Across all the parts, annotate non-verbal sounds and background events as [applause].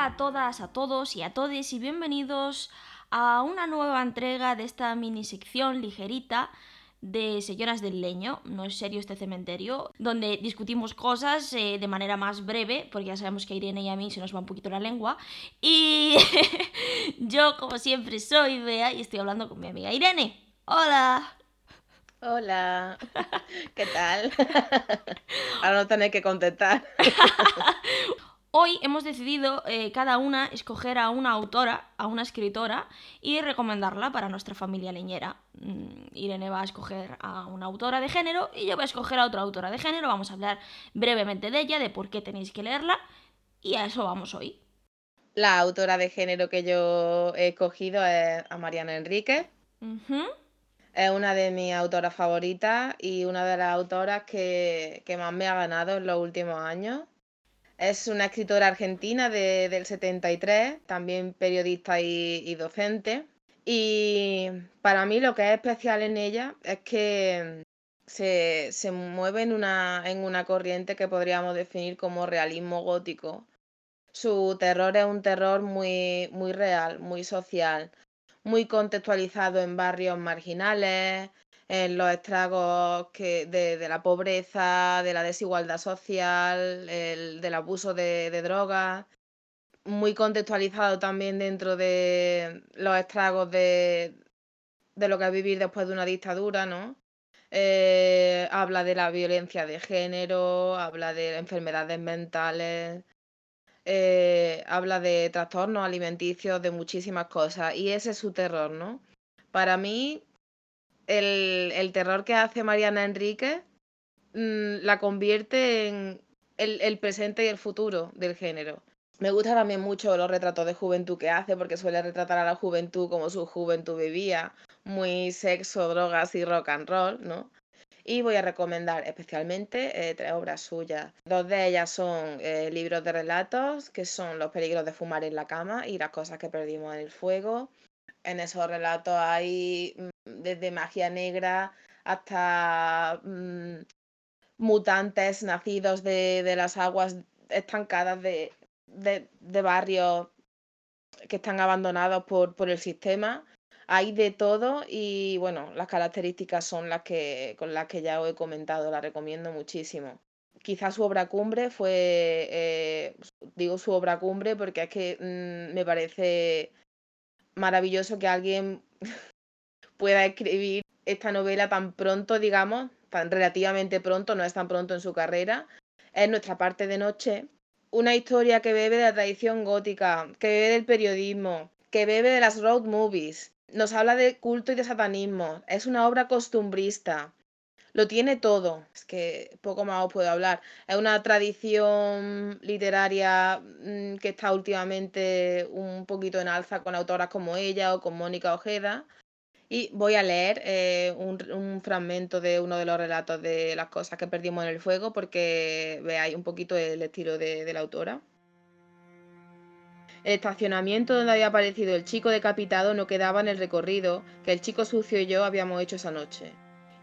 Hola a todas, a todos y a todes y bienvenidos a una nueva entrega de esta mini sección ligerita de Señoras del Leño, no es serio este cementerio, donde discutimos cosas eh, de manera más breve, porque ya sabemos que a Irene y a mí se nos va un poquito la lengua. Y [laughs] yo, como siempre, soy Bea y estoy hablando con mi amiga Irene. Hola. Hola, [laughs] ¿qué tal? [laughs] Ahora no tenéis que contestar. Hoy hemos decidido eh, cada una escoger a una autora, a una escritora y recomendarla para nuestra familia leñera. Mm, Irene va a escoger a una autora de género y yo voy a escoger a otra autora de género. Vamos a hablar brevemente de ella, de por qué tenéis que leerla y a eso vamos hoy. La autora de género que yo he escogido es a Mariana Enrique. Es una de mis autoras favoritas y una de las autoras que, que más me ha ganado en los últimos años. Es una escritora argentina del 73, también periodista y, docente. Y para mí lo que es especial en ella es que se, mueve en una, en una corriente que podríamos definir como realismo gótico. Su terror es un terror muy, muy real, muy social, muy contextualizado en barrios marginales, en los estragos de, la pobreza, de la desigualdad social, del abuso de, drogas, muy contextualizado también dentro de los estragos de, lo que es vivir después de una dictadura, ¿no? Eh, habla de la violencia de género, habla de enfermedades mentales, eh, habla de trastornos alimenticios, de muchísimas cosas. Y ese es su terror, ¿no? Para mí, el, terror que hace Mariana Enrique mm, la convierte en el, presente y el futuro del género. Me gusta también mucho los retratos de juventud que hace, porque suele retratar a la juventud como su juventud vivía, muy sexo, drogas y rock and roll, ¿no? Y voy a recomendar especialmente eh, tres obras suyas. Dos de ellas son eh, libros de relatos, que son Los peligros de fumar en la cama y Las cosas que perdimos en el fuego. En esos relatos hay mm, desde magia negra hasta mm, mutantes nacidos de, las aguas estancadas de, barrios que están abandonados por, por, el sistema. Hay de todo y bueno, las características son las que con las que ya os he comentado, la recomiendo muchísimo. Quizás su obra cumbre fue, eh, digo su obra cumbre porque es que mm, me parece maravilloso que alguien [laughs] pueda escribir esta novela tan pronto, digamos, tan relativamente pronto, no es tan pronto en su carrera, es Nuestra parte de noche, una historia que bebe de la tradición gótica, que bebe del periodismo, que bebe de las road movies, nos habla de culto y de satanismo, es una obra costumbrista, lo tiene todo, es que poco más os puedo hablar. Es una tradición literaria mm, que está últimamente un poquito en alza con autoras como ella o con Mónica Ojeda. Y voy a leer eh, un, fragmento de uno de los relatos de las cosas que perdimos en el fuego porque veáis un poquito el estilo de, la autora. El estacionamiento donde había aparecido el chico decapitado no quedaba en el recorrido que el chico sucio y yo habíamos hecho esa noche.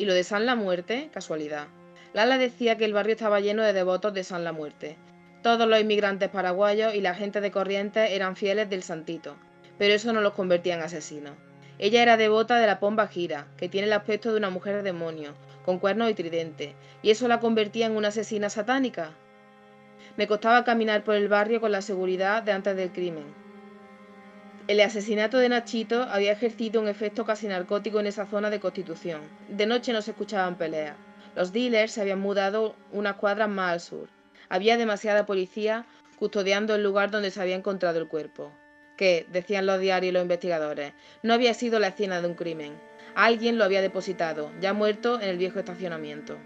Y lo de San la Muerte, casualidad. Lala decía que el barrio estaba lleno de devotos de San la Muerte. Todos los inmigrantes paraguayos y la gente de Corrientes eran fieles del santito, pero eso no los convertía en asesinos. Ella era devota de la pomba gira, que tiene el aspecto de una mujer demonio, con cuernos y tridente, y eso la convertía en una asesina satánica. Me costaba caminar por el barrio con la seguridad de antes del crimen. El asesinato de Nachito había ejercido un efecto casi narcótico en esa zona de Constitución. De noche no se escuchaban peleas. Los dealers se habían mudado unas cuadras más al sur. Había demasiada policía custodiando el lugar donde se había encontrado el cuerpo que, decían los diarios y los investigadores, no había sido la escena de un crimen. Alguien lo había depositado, ya muerto, en el viejo estacionamiento.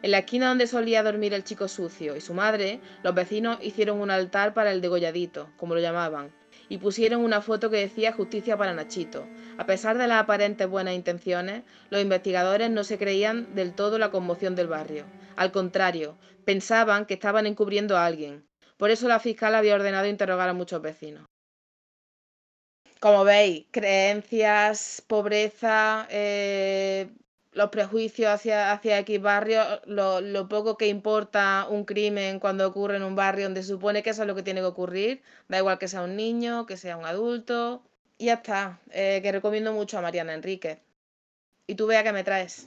En la esquina donde solía dormir el chico sucio y su madre, los vecinos hicieron un altar para el degolladito, como lo llamaban, y pusieron una foto que decía justicia para Nachito. A pesar de las aparentes buenas intenciones, los investigadores no se creían del todo la conmoción del barrio. Al contrario, pensaban que estaban encubriendo a alguien. Por eso la fiscal había ordenado interrogar a muchos vecinos. Como veis, creencias, pobreza, eh, los prejuicios hacia, hacia X barrio, lo, lo, poco que importa un crimen cuando ocurre en un barrio donde se supone que eso es lo que tiene que ocurrir, da igual que sea un niño, que sea un adulto. Y ya está, eh, que recomiendo mucho a Mariana Enrique. Y tú vea que me traes.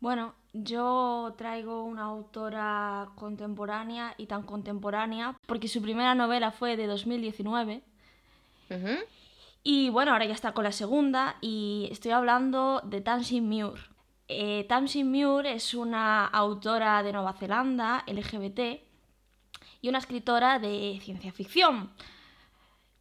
Bueno, yo traigo una autora contemporánea y tan contemporánea porque su primera novela fue de 2019. Y bueno, ahora ya está con la segunda y estoy hablando de Tamsin Muir. Eh, Tamsin Muir es una autora de Nueva Zelanda, LGBT, y una escritora de ciencia ficción.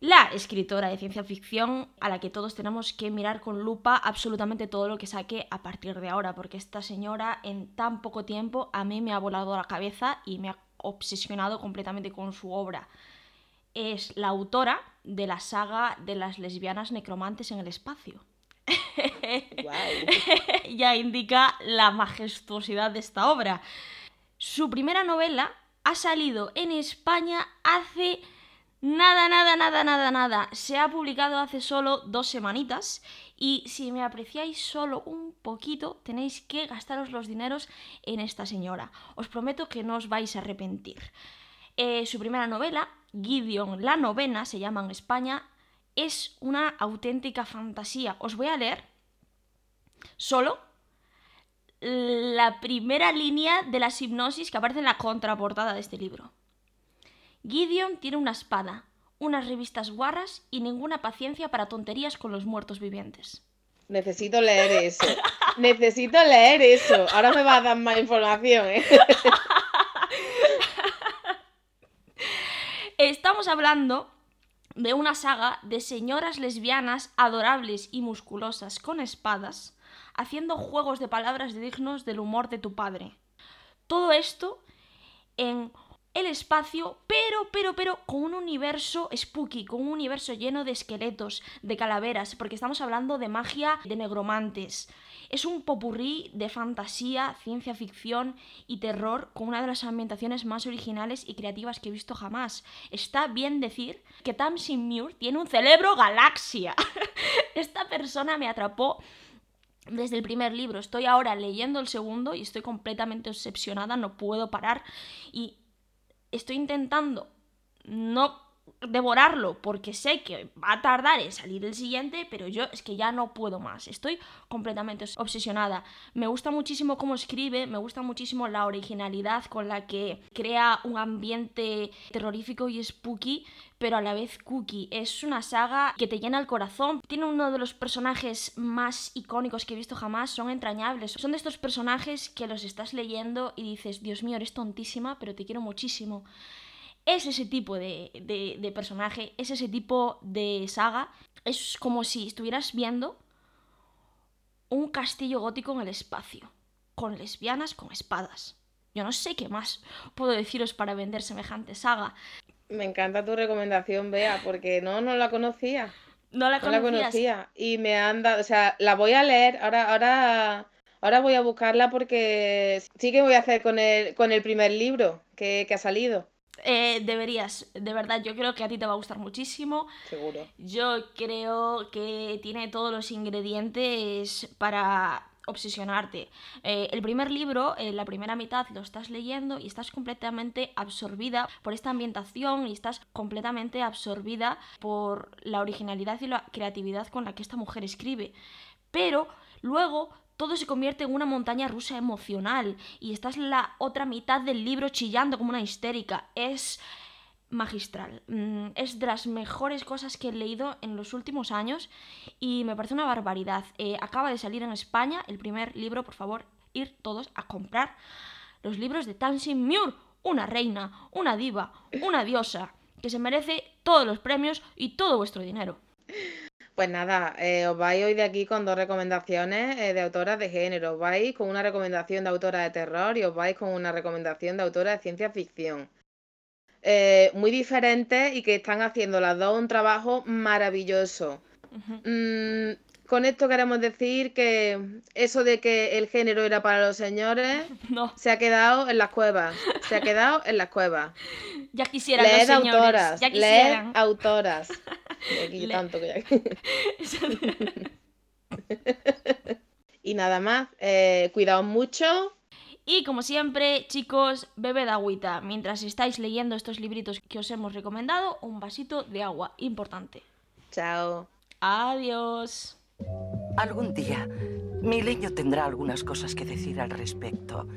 La escritora de ciencia ficción a la que todos tenemos que mirar con lupa absolutamente todo lo que saque a partir de ahora, porque esta señora en tan poco tiempo a mí me ha volado la cabeza y me ha obsesionado completamente con su obra es la autora de la saga de las lesbianas necromantes en el espacio. [laughs] ya indica la majestuosidad de esta obra. Su primera novela ha salido en España hace nada, nada, nada, nada, nada. Se ha publicado hace solo dos semanitas y si me apreciáis solo un poquito, tenéis que gastaros los dineros en esta señora. Os prometo que no os vais a arrepentir. Eh, su primera novela Gideon, la novena, se llama en España, es una auténtica fantasía. Os voy a leer solo la primera línea de la hipnosis que aparece en la contraportada de este libro. Gideon tiene una espada, unas revistas guarras y ninguna paciencia para tonterías con los muertos vivientes. Necesito leer eso. Necesito leer eso. Ahora me va a dar más información, ¿eh? [laughs] Estamos hablando de una saga de señoras lesbianas adorables y musculosas con espadas, haciendo juegos de palabras dignos del humor de tu padre. Todo esto en el espacio, pero, pero, pero con un universo spooky, con un universo lleno de esqueletos, de calaveras, porque estamos hablando de magia de negromantes. Es un popurrí de fantasía, ciencia ficción y terror con una de las ambientaciones más originales y creativas que he visto jamás. Está bien decir que Tamsin Muir tiene un cerebro galaxia. [laughs] Esta persona me atrapó desde el primer libro. Estoy ahora leyendo el segundo y estoy completamente obsesionada, no puedo parar y estoy intentando no devorarlo porque sé que va a tardar en salir el siguiente, pero yo es que ya no puedo más. Estoy completamente obsesionada. Me gusta muchísimo cómo escribe, me gusta muchísimo la originalidad con la que crea un ambiente terrorífico y spooky, pero a la vez cookie. Es una saga que te llena el corazón. Tiene uno de los personajes más icónicos que he visto jamás, son entrañables. Son de estos personajes que los estás leyendo y dices, Dios mío, eres tontísima, pero te quiero muchísimo es ese tipo de, personaje, es ese tipo de saga. Es como si estuvieras viendo un castillo gótico en el espacio, con lesbianas con espadas. Yo no sé qué más puedo deciros para vender semejante saga. Me encanta tu recomendación, Bea, porque no, no la conocía. No la, conocía. Y me anda, o sea, la voy a leer. Ahora, ahora, ahora voy a buscarla porque sí que voy a hacer con el, con el primer libro que ha salido. Eh, deberías, de verdad, yo creo que a ti te va a gustar muchísimo. Seguro. Yo creo que tiene todos los ingredientes para obsesionarte. Eh, el primer libro, en la primera mitad, lo estás leyendo y estás completamente absorbida por esta ambientación y estás completamente absorbida por la originalidad y la creatividad con la que esta mujer escribe. Pero luego todo se convierte en una montaña rusa emocional y estás la otra mitad del libro chillando como una histérica. Es magistral. Mm, es de las mejores cosas que he leído en los últimos años y me parece una barbaridad. Eh, acaba de salir en España el primer libro, por favor, ir todos a comprar los libros de Tansin Muir, una reina, una diva, una diosa, que se merece todos los premios y todo vuestro dinero. Pues nada, eh, os vais hoy de aquí con dos recomendaciones eh, de autoras de género, os vais con una recomendación de autora de terror y os vais con una recomendación de autora de ciencia ficción. Eh, muy diferentes y que están haciendo las dos un trabajo maravilloso. Mm, con esto queremos decir que eso de que el género era para los señores [laughs] se ha quedado en las cuevas. Se ha quedado en las cuevas. [laughs] Ya quisieran los señores. autoras. Ya [laughs] quisieran. tanto que [laughs] [laughs] y nada más, eh, cuidaos mucho. Y como siempre, chicos, bebed agüita. Mientras estáis leyendo estos libritos que os hemos recomendado, un vasito de agua, importante. Chao. Adiós. Algún día, mi leño tendrá algunas cosas que decir al respecto.